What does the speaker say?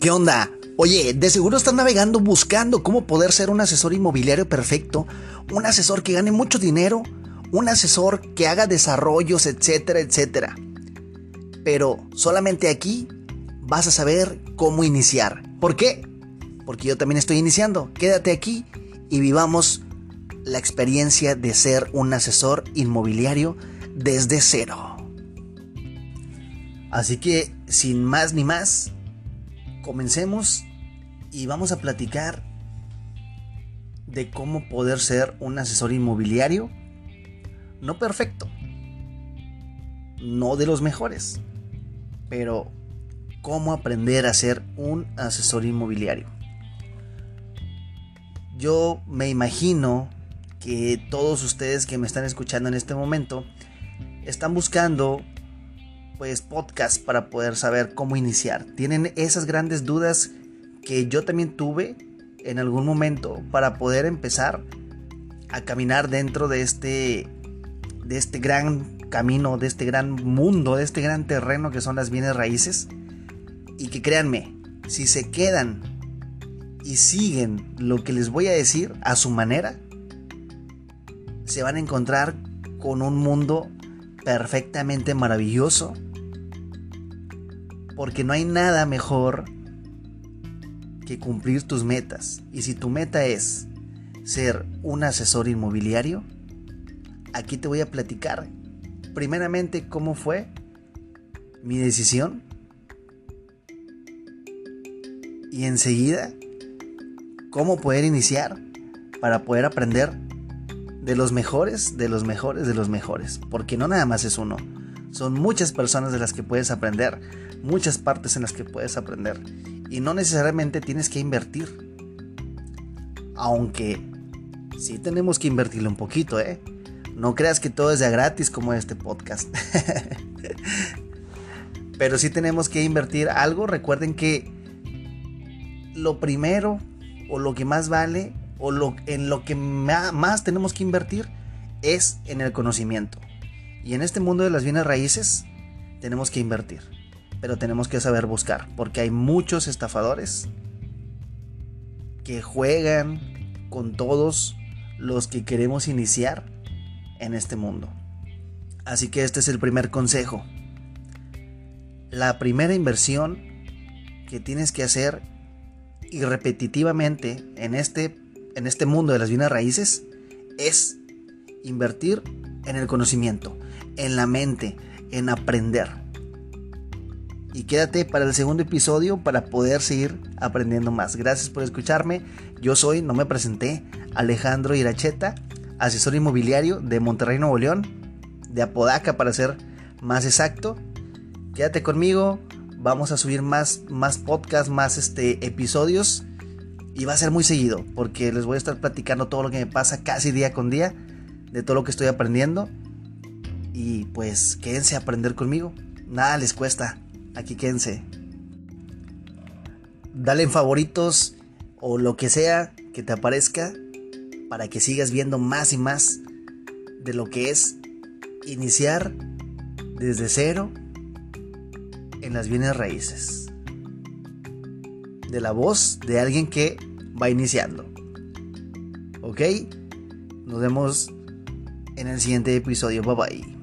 ¿Qué onda? Oye, de seguro estás navegando buscando cómo poder ser un asesor inmobiliario perfecto, un asesor que gane mucho dinero, un asesor que haga desarrollos, etcétera, etcétera. Pero solamente aquí vas a saber cómo iniciar. ¿Por qué? Porque yo también estoy iniciando. Quédate aquí y vivamos la experiencia de ser un asesor inmobiliario desde cero. Así que, sin más ni más, comencemos y vamos a platicar de cómo poder ser un asesor inmobiliario no perfecto, no de los mejores, pero cómo aprender a ser un asesor inmobiliario. Yo me imagino que todos ustedes que me están escuchando en este momento están buscando pues podcast para poder saber cómo iniciar. Tienen esas grandes dudas que yo también tuve en algún momento para poder empezar a caminar dentro de este de este gran camino, de este gran mundo, de este gran terreno que son las bienes raíces. Y que créanme, si se quedan y siguen lo que les voy a decir a su manera, se van a encontrar con un mundo perfectamente maravilloso porque no hay nada mejor que cumplir tus metas. Y si tu meta es ser un asesor inmobiliario, aquí te voy a platicar primeramente cómo fue mi decisión y enseguida cómo poder iniciar para poder aprender de los mejores, de los mejores, de los mejores. Porque no nada más es uno. Son muchas personas de las que puedes aprender muchas partes en las que puedes aprender. Y no necesariamente tienes que invertir. Aunque sí tenemos que invertirle un poquito, ¿eh? No creas que todo es de gratis como este podcast. Pero sí tenemos que invertir algo. Recuerden que lo primero o lo que más vale o lo, en lo que más tenemos que invertir es en el conocimiento. Y en este mundo de las bienes raíces tenemos que invertir pero tenemos que saber buscar, porque hay muchos estafadores que juegan con todos los que queremos iniciar en este mundo. Así que este es el primer consejo. La primera inversión que tienes que hacer y repetitivamente en este, en este mundo de las bienes raíces es invertir en el conocimiento, en la mente, en aprender y quédate para el segundo episodio para poder seguir aprendiendo más. Gracias por escucharme. Yo soy, no me presenté, Alejandro Iracheta, asesor inmobiliario de Monterrey, Nuevo León, de Apodaca para ser más exacto. Quédate conmigo, vamos a subir más, más podcasts, más este, episodios y va a ser muy seguido porque les voy a estar platicando todo lo que me pasa casi día con día, de todo lo que estoy aprendiendo y pues quédense a aprender conmigo. Nada les cuesta aquí quédense. Dale en favoritos o lo que sea que te aparezca para que sigas viendo más y más de lo que es iniciar desde cero en las bienes raíces. De la voz de alguien que va iniciando. ¿Ok? Nos vemos en el siguiente episodio. Bye bye.